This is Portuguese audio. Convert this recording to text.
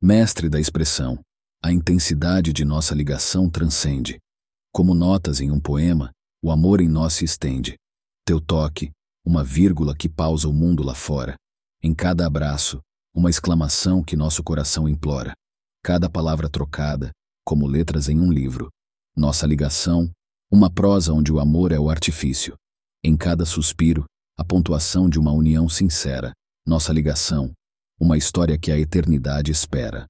Mestre da expressão, a intensidade de nossa ligação transcende. Como notas em um poema, o amor em nós se estende. Teu toque, uma vírgula que pausa o mundo lá fora. Em cada abraço, uma exclamação que nosso coração implora. Cada palavra trocada, como letras em um livro. Nossa ligação, uma prosa onde o amor é o artifício. Em cada suspiro, a pontuação de uma união sincera. Nossa ligação, uma história que a eternidade espera.